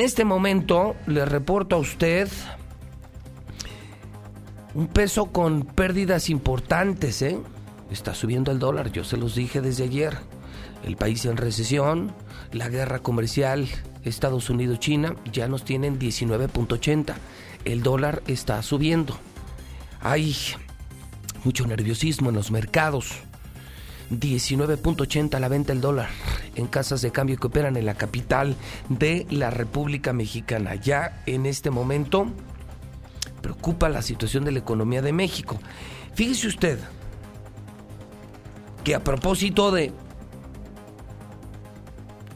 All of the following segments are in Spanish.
En este momento le reporto a usted un peso con pérdidas importantes, ¿eh? Está subiendo el dólar, yo se los dije desde ayer. El país en recesión, la guerra comercial Estados Unidos-China ya nos tienen 19.80. El dólar está subiendo. Hay mucho nerviosismo en los mercados. 19.80 la venta el dólar en casas de cambio que operan en la capital de la República Mexicana. Ya en este momento preocupa la situación de la economía de México. Fíjese usted que a propósito de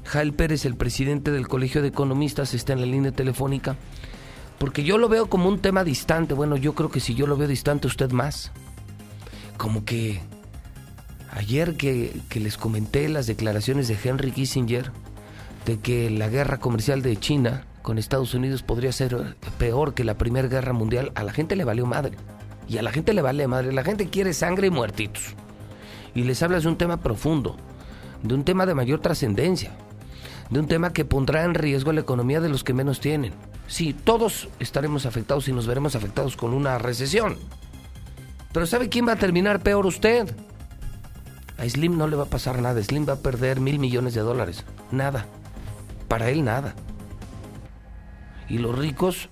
Jael Pérez, el presidente del Colegio de Economistas, está en la línea telefónica, porque yo lo veo como un tema distante. Bueno, yo creo que si yo lo veo distante, usted más. Como que Ayer que, les comenté las declaraciones de Henry Kissinger de que la guerra comercial de China con Estados Unidos podría ser peor que la Primera Guerra Mundial, a la gente le valió madre. Y a la gente le vale madre. La gente quiere sangre y muertitos. Y les hablas de un tema profundo, de un tema de mayor trascendencia, de un tema que pondrá en riesgo la economía de los que menos tienen. Sí, todos estaremos afectados y nos veremos afectados con una recesión. Pero ¿sabe quién va a terminar peor usted? A Slim no le va a pasar nada. Slim va a perder mil millones de dólares. Nada. Para él nada. Y los ricos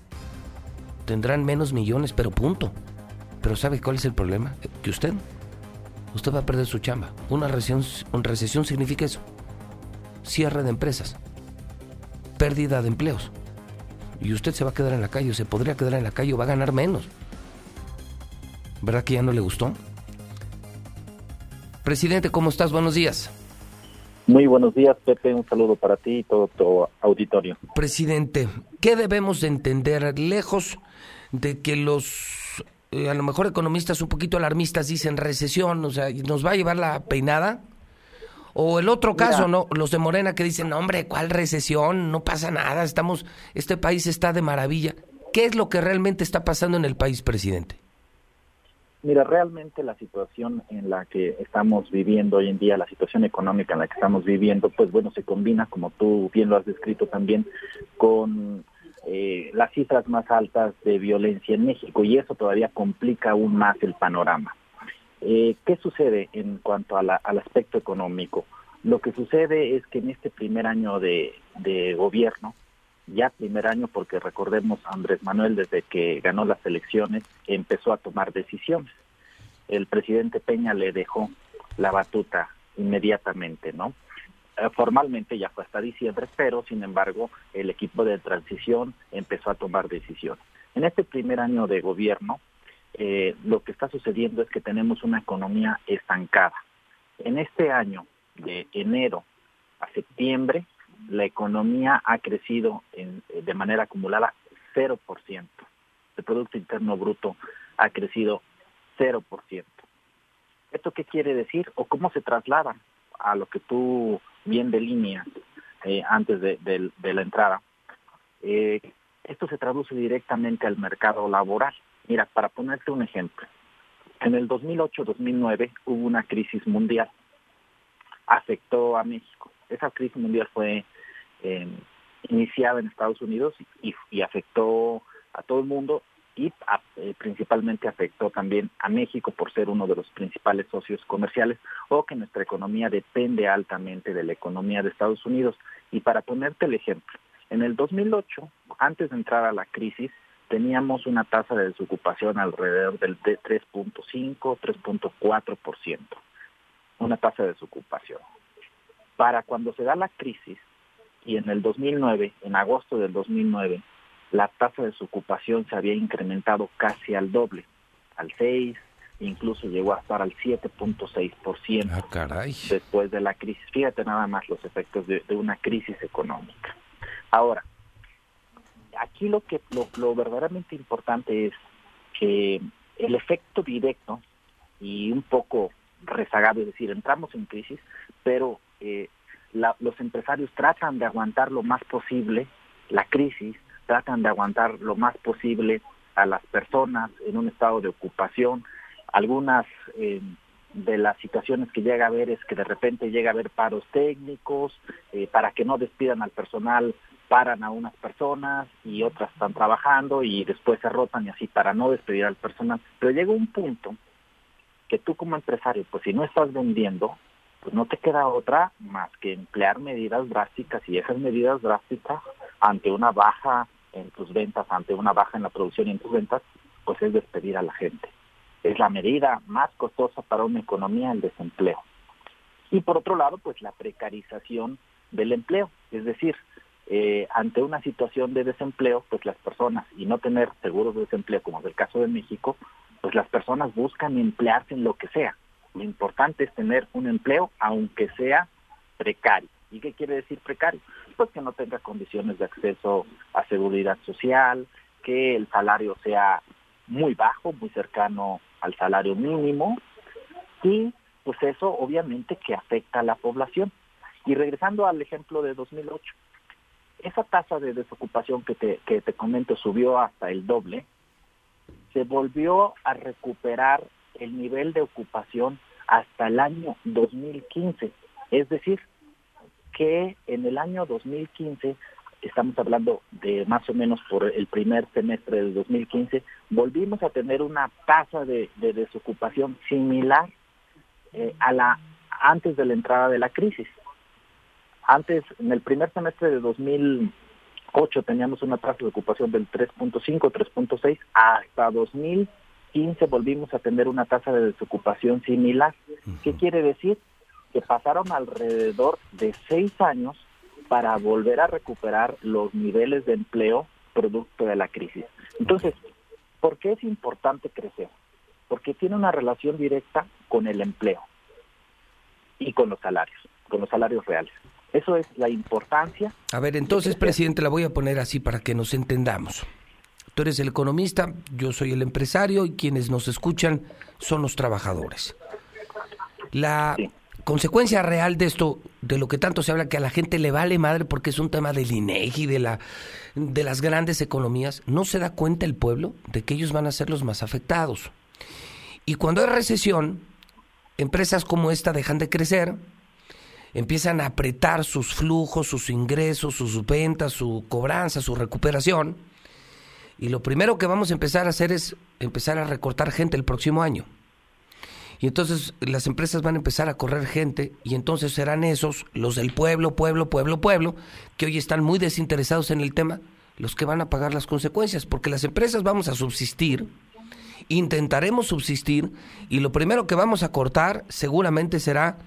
tendrán menos millones, pero punto. Pero ¿sabe cuál es el problema? Que usted, usted va a perder su chamba. Una recesión, una recesión significa eso. Cierre de empresas. Pérdida de empleos. Y usted se va a quedar en la calle, o se podría quedar en la calle o va a ganar menos. ¿Verdad que ya no le gustó? Presidente, ¿cómo estás? Buenos días. Muy buenos días, Pepe. Un saludo para ti y todo tu auditorio. Presidente, ¿qué debemos de entender? Lejos de que los, eh, a lo mejor economistas un poquito alarmistas dicen recesión, o sea, ¿nos va a llevar la peinada? O el otro caso, ¿no? Los de Morena que dicen, hombre, ¿cuál recesión? No pasa nada, estamos, este país está de maravilla. ¿Qué es lo que realmente está pasando en el país, presidente? Mira, realmente la situación en la que estamos viviendo hoy en día, la situación económica en la que estamos viviendo, pues bueno, se combina, como tú bien lo has descrito también, con eh, las cifras más altas de violencia en México y eso todavía complica aún más el panorama. Eh, ¿Qué sucede en cuanto al aspecto económico? Lo que sucede es que en este primer año de, de gobierno, ya primer año porque recordemos Andrés Manuel desde que ganó las elecciones empezó a tomar decisiones. El presidente Peña le dejó la batuta inmediatamente, ¿no? Eh, formalmente ya fue hasta diciembre, pero sin embargo el equipo de transición empezó a tomar decisiones. En este primer año de gobierno, eh, lo que está sucediendo es que tenemos una economía estancada. En este año, de enero a septiembre, la economía ha crecido en, eh, de manera acumulada 0%. El Producto Interno Bruto ha crecido 0%. ¿Esto qué quiere decir o cómo se traslada a lo que tú bien delineas eh, antes de, la entrada? Eh, esto se traduce directamente al mercado laboral. Mira, para ponerte un ejemplo, en el 2008-2009 hubo una crisis mundial, afectó a México. Esa crisis mundial fue eh, iniciada en Estados Unidos y, afectó a todo el mundo y eh, principalmente afectó también a México por ser uno de los principales socios comerciales o que nuestra economía depende altamente de la economía de Estados Unidos. Y para ponerte el ejemplo, en el 2008, antes de entrar a la crisis, teníamos una tasa de desocupación alrededor del 3.5, 3.4%, una tasa de desocupación. Para cuando se da la crisis, y en el 2009, en agosto del 2009, la tasa de desocupación se había incrementado casi al doble, al 6, incluso llegó a estar al 7.6% ah, caray. después de la crisis. Fíjate nada más los efectos de, una crisis económica. Ahora, aquí lo que lo, lo, verdaderamente importante es que el efecto directo y un poco rezagado, es decir, entramos en crisis, pero eh, los empresarios tratan de aguantar lo más posible la crisis, tratan de aguantar lo más posible a las personas en un estado de ocupación. Algunas eh, de las situaciones que llega a haber es que de repente llega a haber paros técnicos eh, para que no despidan al personal paran a unas personas y otras están trabajando y después se rotan y así para no despedir al personal. Pero llega un punto que tú como empresario, pues si no estás vendiendo, pues no te queda otra más que emplear medidas drásticas y esas medidas drásticas ante una baja en tus ventas, ante una baja en la producción y en tus ventas, pues es despedir a la gente. Es la medida más costosa para una economía el desempleo. Y por otro lado, pues la precarización del empleo, es decir, eh, ante una situación de desempleo, pues las personas, y no tener seguros de desempleo, como es el caso de México, pues las personas buscan emplearse en lo que sea. Lo importante es tener un empleo, aunque sea precario. ¿Y qué quiere decir precario? Pues que no tenga condiciones de acceso a seguridad social, que el salario sea muy bajo, muy cercano al salario mínimo, y pues eso obviamente que afecta a la población. Y regresando al ejemplo de 2008, esa tasa de desocupación que te, que te comento subió hasta el doble, se volvió a recuperar el nivel de ocupación hasta el año 2015. Es decir, que en el año 2015, estamos hablando de más o menos por el primer semestre del 2015, volvimos a tener una tasa de, desocupación similar eh, a la antes de la entrada de la crisis. Antes, en el primer semestre de 2008 teníamos una tasa de ocupación del 3.5, 3.6, hasta 2015 volvimos a tener una tasa de desocupación similar. ¿Qué quiere decir? Que pasaron alrededor de seis años para volver a recuperar los niveles de empleo producto de la crisis. Entonces, ¿por qué es importante crecer? Porque tiene una relación directa con el empleo y con los salarios, con los salarios reales. Eso es la importancia. A ver, entonces, presidente, la voy a poner así para que nos entendamos. Tú eres el economista, yo soy el empresario y quienes nos escuchan son los trabajadores. La consecuencia real de esto, de lo que tanto se habla, que a la gente le vale madre porque es un tema del INEGI, de, la, de las grandes economías, no se da cuenta el pueblo de que ellos van a ser los más afectados. Y cuando hay recesión, empresas como esta dejan de crecer, empiezan a apretar sus flujos, sus ingresos, sus ventas, su cobranza, su recuperación. Y lo primero que vamos a empezar a hacer es empezar a recortar gente el próximo año. Y entonces las empresas van a empezar a correr gente y entonces serán esos, los del pueblo, pueblo, pueblo, pueblo, que hoy están muy desinteresados en el tema, los que van a pagar las consecuencias, porque las empresas vamos a subsistir, intentaremos subsistir y lo primero que vamos a cortar seguramente será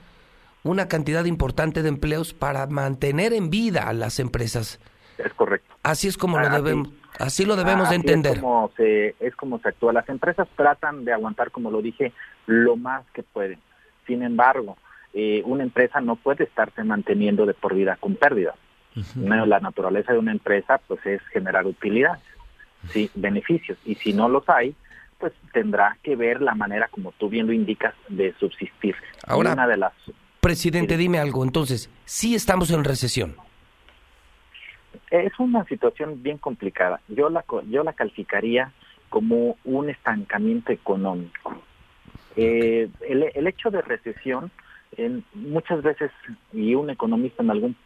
una cantidad importante de empleos para mantener en vida a las empresas. Es correcto. Así es como lo debemos, así lo debemos de entender. Es como, se, es como se actúa. Las empresas tratan de aguantar, como lo dije, lo más que pueden. Sin embargo, eh, una empresa no puede estarse manteniendo de por vida con pérdidas. La naturaleza de una empresa pues es generar utilidades, sí, beneficios. Y si no los hay, pues tendrá que ver la manera, como tú bien lo indicas, de subsistir. Ahora, una de las Presidente, dime algo. Entonces, ¿sí estamos en recesión? Es una situación bien complicada. Yo la, yo la calificaría como un estancamiento económico. Eh, el, hecho de recesión, muchas veces, y un economista en algún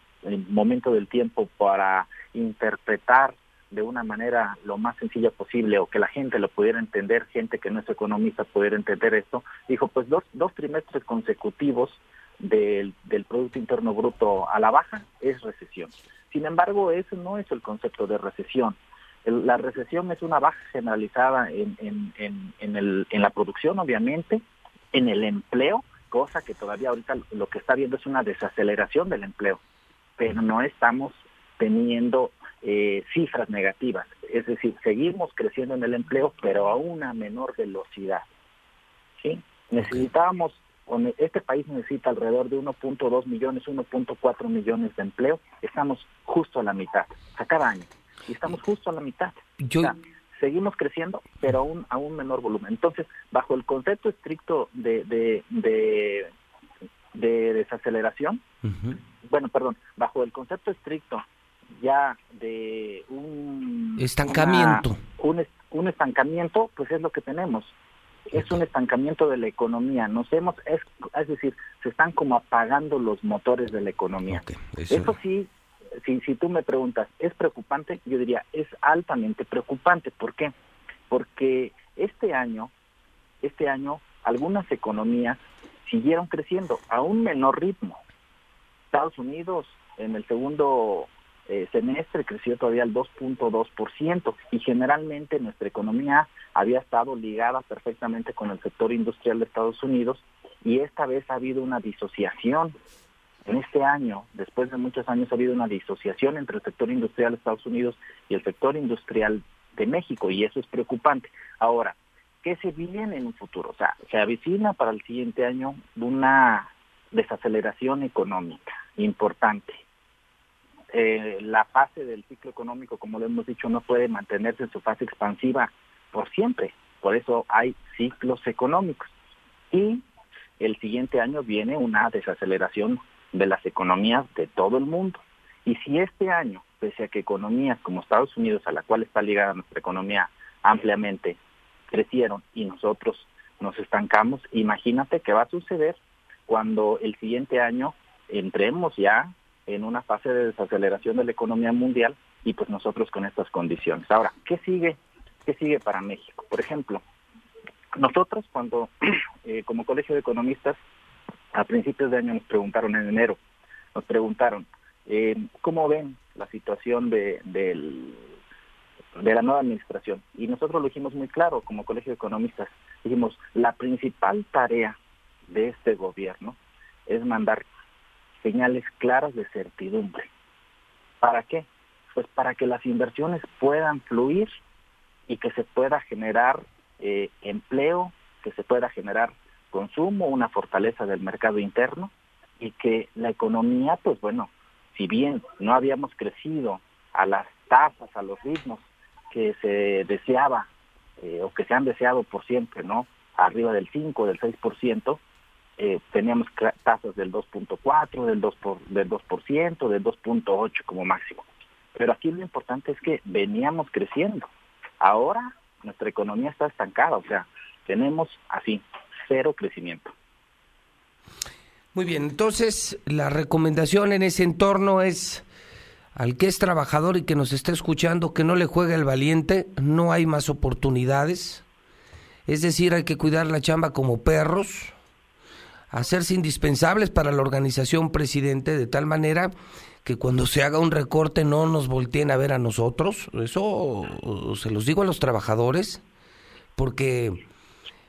momento del tiempo para interpretar de una manera lo más sencilla posible o que la gente lo pudiera entender, gente que no es economista pudiera entender esto, dijo pues dos, dos trimestres consecutivos del, Producto Interno Bruto a la baja es recesión. Sin embargo, eso no es el concepto de recesión. la recesión es una baja generalizada en, en, en, el, en la producción, obviamente, en el empleo, cosa que todavía ahorita lo que está viendo es una desaceleración del empleo, pero no estamos teniendo eh, cifras negativas. Es decir, seguimos creciendo en el empleo, pero a una menor velocidad. ¿sí? Necesitábamos este país necesita alrededor de 1.2 millones, 1.4 millones de empleo, estamos justo a la mitad, a cada año, y estamos justo a la mitad. seguimos creciendo, pero aún a un menor volumen. Entonces, bajo el concepto estricto de, de, de, desaceleración, bueno, perdón, bajo el concepto estricto ya de un estancamiento, un, un estancamiento, pues es lo que tenemos es un estancamiento de la economía. Nos hemos, es, es decir, se están como apagando los motores de la economía. Eso. sí, si, si tú me preguntas, ¿es preocupante? Yo diría, es altamente preocupante. ¿Por qué? Porque este año, este año, algunas economías siguieron creciendo a un menor ritmo. Estados Unidos en el segundo eh, semestre creció todavía al 2.2% y generalmente nuestra economía había estado ligada perfectamente con el sector industrial de Estados Unidos y esta vez ha habido una disociación. En este año, después de muchos años, ha habido una disociación entre el sector industrial de Estados Unidos y el sector industrial de México y eso es preocupante. Ahora, ¿qué se viene en un futuro? O sea, se avecina para el siguiente año una desaceleración económica importante eh, la fase del ciclo económico, como lo hemos dicho, no puede mantenerse en su fase expansiva por siempre. Por eso hay ciclos económicos. Y el siguiente año viene una desaceleración de las economías de todo el mundo. Y si este año, pese a que economías como Estados Unidos, a la cual está ligada nuestra economía ampliamente, crecieron y nosotros nos estancamos, imagínate qué va a suceder cuando el siguiente año entremos ya en una fase de desaceleración de la economía mundial y pues nosotros con estas condiciones. Ahora, ¿qué sigue? ¿Qué sigue para México? Por ejemplo, nosotros cuando eh, como Colegio de Economistas a principios de año nos preguntaron en enero, nos preguntaron eh, cómo ven la situación de, del, de la nueva administración. Y nosotros lo dijimos muy claro como Colegio de Economistas. Dijimos, la principal tarea de este gobierno es mandar señales claras de certidumbre. ¿Para qué? Pues para que las inversiones puedan fluir y que se pueda generar eh, empleo, que se pueda generar consumo, una fortaleza del mercado interno y que la economía, pues bueno, si bien no habíamos crecido a las tasas, a los ritmos que se deseaba eh, o que se han deseado por siempre, ¿no? Arriba del 5, del 6%, eh, teníamos tasas del 2.4, del 2%, por, del 2%, del 2.8 como máximo. Pero aquí lo importante es que veníamos creciendo. Ahora nuestra economía está estancada, o sea, tenemos así, cero crecimiento. Muy bien, entonces la recomendación en ese entorno es al que es trabajador y que nos está escuchando que no le juegue el valiente, no hay más oportunidades. Es decir, hay que cuidar la chamba como perros, hacerse indispensables para la organización presidente de tal manera que cuando se haga un recorte no nos volteen a ver a nosotros. Eso se los digo a los trabajadores porque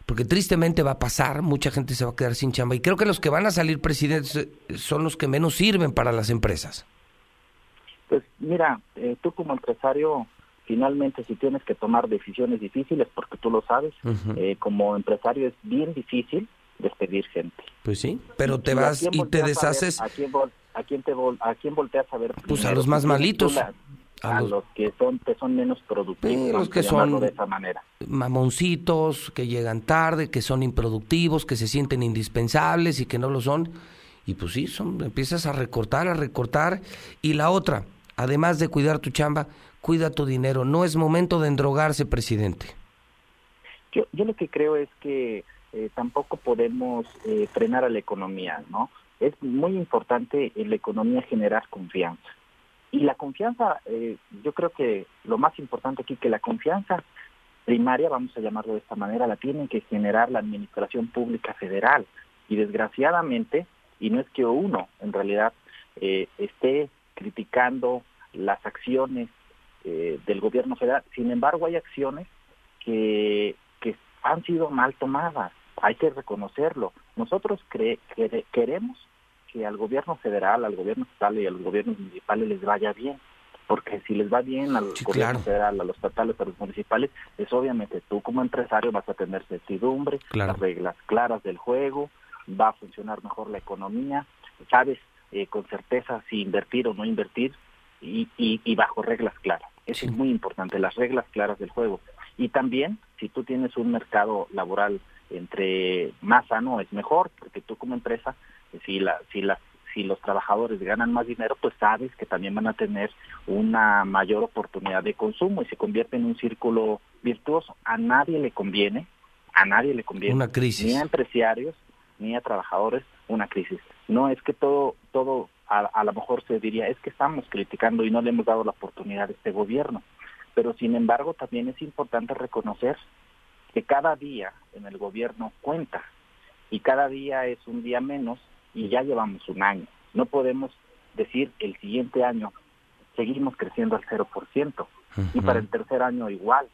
porque tristemente va a pasar, mucha gente se va a quedar sin chamba y creo que los que van a salir presidentes eh, son los que menos sirven para las empresas. Pues mira, eh, tú como empresario finalmente si tienes que tomar decisiones difíciles, porque tú lo sabes, eh, como empresario es bien difícil, despedir gente. Pues sí, pero te vas y te deshaces. A, quién, a, quién te a quién volteas a ver? Pues a los más malitos. a, los, que son que son menos productivos, los que son de esa manera. mamoncitos, que llegan tarde, que son improductivos, que se sienten indispensables y que no lo son. Y pues sí, son, empiezas a recortar, a recortar. Y la otra, además de cuidar tu chamba, cuida tu dinero. No es momento de endrogarse, presidente. Yo, yo lo que creo es que eh, tampoco podemos eh, frenar a la economía, ¿no? Es muy importante en la economía generar confianza. Y la confianza, eh, yo creo que lo más importante aquí, que la confianza primaria, vamos a llamarlo de esta manera, la tiene que generar la Administración Pública Federal. Y desgraciadamente, y no es que uno en realidad esté criticando las acciones del gobierno federal, sin embargo hay acciones que, que han sido mal tomadas hay que reconocerlo. Nosotros queremos que al gobierno federal, al gobierno estatal y a los gobiernos municipales les vaya bien. Porque si les va bien al gobierno federal, a los estatales, a los municipales, es obviamente tú como empresario vas a tener certidumbre, las reglas claras del juego, va a funcionar mejor la economía, sabes eh, con certeza si invertir o no invertir y, y, bajo reglas claras. Eso es muy importante, las reglas claras del juego. Y también, si tú tienes un mercado laboral entre más sano es mejor, porque tú como empresa, si la, si la, si los trabajadores ganan más dinero, pues sabes que también van a tener una mayor oportunidad de consumo y se convierte en un círculo virtuoso. A nadie le conviene, a nadie le conviene, una crisis. ni a empresarios ni a trabajadores, una crisis. No es que todo todo a, lo mejor se diría, es que estamos criticando y no le hemos dado la oportunidad a este gobierno. Pero sin embargo, también es importante reconocer que cada día en el gobierno cuenta y cada día es un día menos y ya llevamos un año. No podemos decir el siguiente año seguimos creciendo al 0% y para el tercer año igual,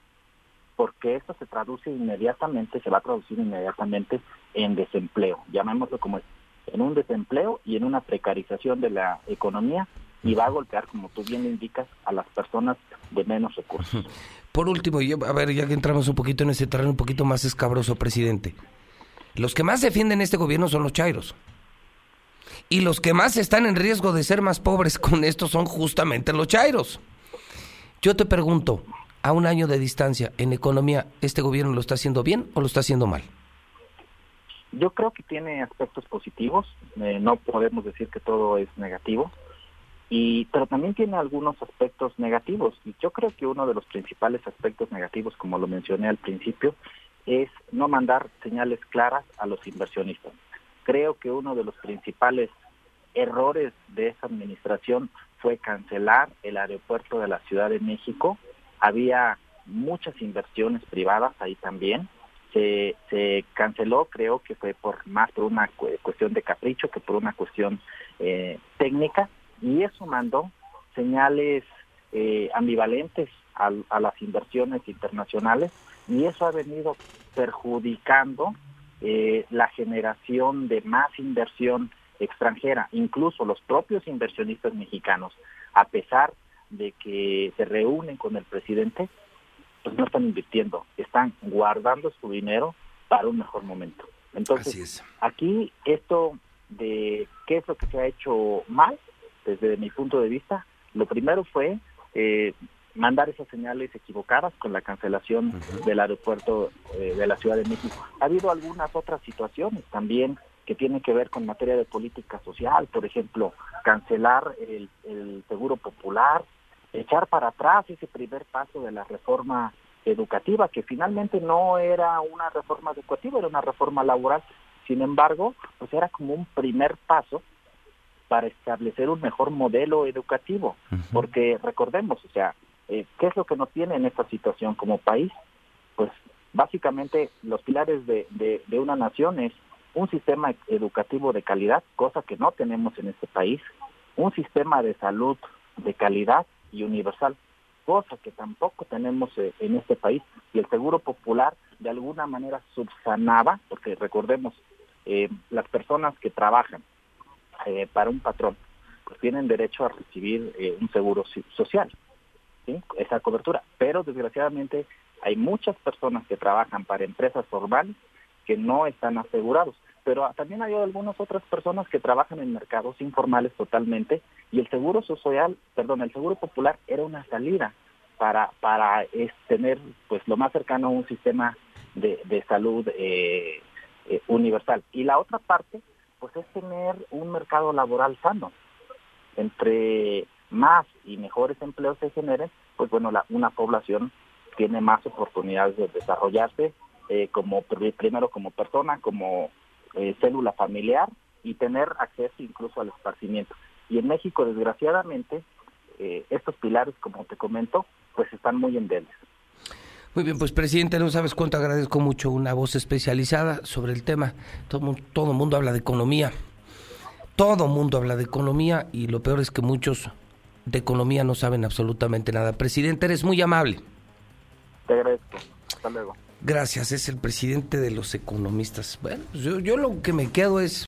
porque eso se traduce inmediatamente, se va a traducir inmediatamente en desempleo, llamémoslo como es, en un desempleo y en una precarización de la economía y va a golpear, como tú bien indicas, a las personas de menos recursos. Por último, a ver, ya que entramos un poquito en ese terreno un poquito más escabroso, presidente, los que más defienden este gobierno son los chairos. Y los que más están en riesgo de ser más pobres con esto son justamente los chairos. Yo te pregunto, a un año de distancia en economía, ¿este gobierno lo está haciendo bien o lo está haciendo mal? Yo creo que tiene aspectos positivos, eh, no podemos decir que todo es negativo, y pero también tiene algunos aspectos negativos. Y yo creo que uno de los principales aspectos negativos, como lo mencioné al principio, es no mandar señales claras a los inversionistas. Creo que uno de los principales errores de esa administración fue cancelar el aeropuerto de la Ciudad de México. Había muchas inversiones privadas ahí también. Se, se canceló, creo que fue por más por una cuestión de capricho que por una cuestión eh, técnica, y eso mandó señales eh, ambivalentes a, a las inversiones internacionales y eso ha venido perjudicando eh, la generación de más inversión extranjera, incluso los propios inversionistas mexicanos, a pesar de que se reúnen con el presidente, pues no están invirtiendo, están guardando su dinero para un mejor momento. Entonces, aquí esto de qué es lo que se ha hecho mal, desde mi punto de vista, lo primero fue eh, mandar esas señales equivocadas con la cancelación del aeropuerto eh, de la Ciudad de México. Ha habido algunas otras situaciones también que tienen que ver con materia de política social, por ejemplo, cancelar el, seguro popular, echar para atrás ese primer paso de la reforma educativa, que finalmente no era una reforma educativa, era una reforma laboral. Sin embargo, pues era como un primer paso para establecer un mejor modelo educativo, porque recordemos, o sea, eh, ¿Qué es lo que nos tiene en esta situación como país? Pues básicamente los pilares de, de, una nación es un sistema educativo de calidad, cosa que no tenemos en este país, un sistema de salud de calidad y universal, cosa que tampoco tenemos eh, en este país, y el Seguro Popular de alguna manera subsanaba, porque recordemos, eh, las personas que trabajan para un patrón, pues tienen derecho a recibir un seguro social esa cobertura. Pero desgraciadamente hay muchas personas que trabajan para empresas formales que no están asegurados. Pero también hay algunas otras personas que trabajan en mercados informales totalmente y el seguro social, perdón, el seguro popular era una salida para para tener pues lo más cercano a un sistema de, de salud eh, eh, universal. Y la otra parte pues es tener un mercado laboral sano entre más y mejores empleos se generen, pues bueno, la, una población tiene más oportunidades de desarrollarse eh, como primero como persona, como eh, célula familiar y tener acceso incluso al esparcimiento. Y en México, desgraciadamente, eh, estos pilares, como te comento, pues están muy endebles. Muy bien, pues presidente, no sabes cuánto agradezco mucho una voz especializada sobre el tema. Todo, todo mundo habla de economía. Todo mundo habla de economía y lo peor es que muchos de economía no saben absolutamente nada. Presidente, eres muy amable. Te agradezco. Hasta luego. Gracias, es el presidente de los economistas. Bueno, yo, yo lo que me quedo es,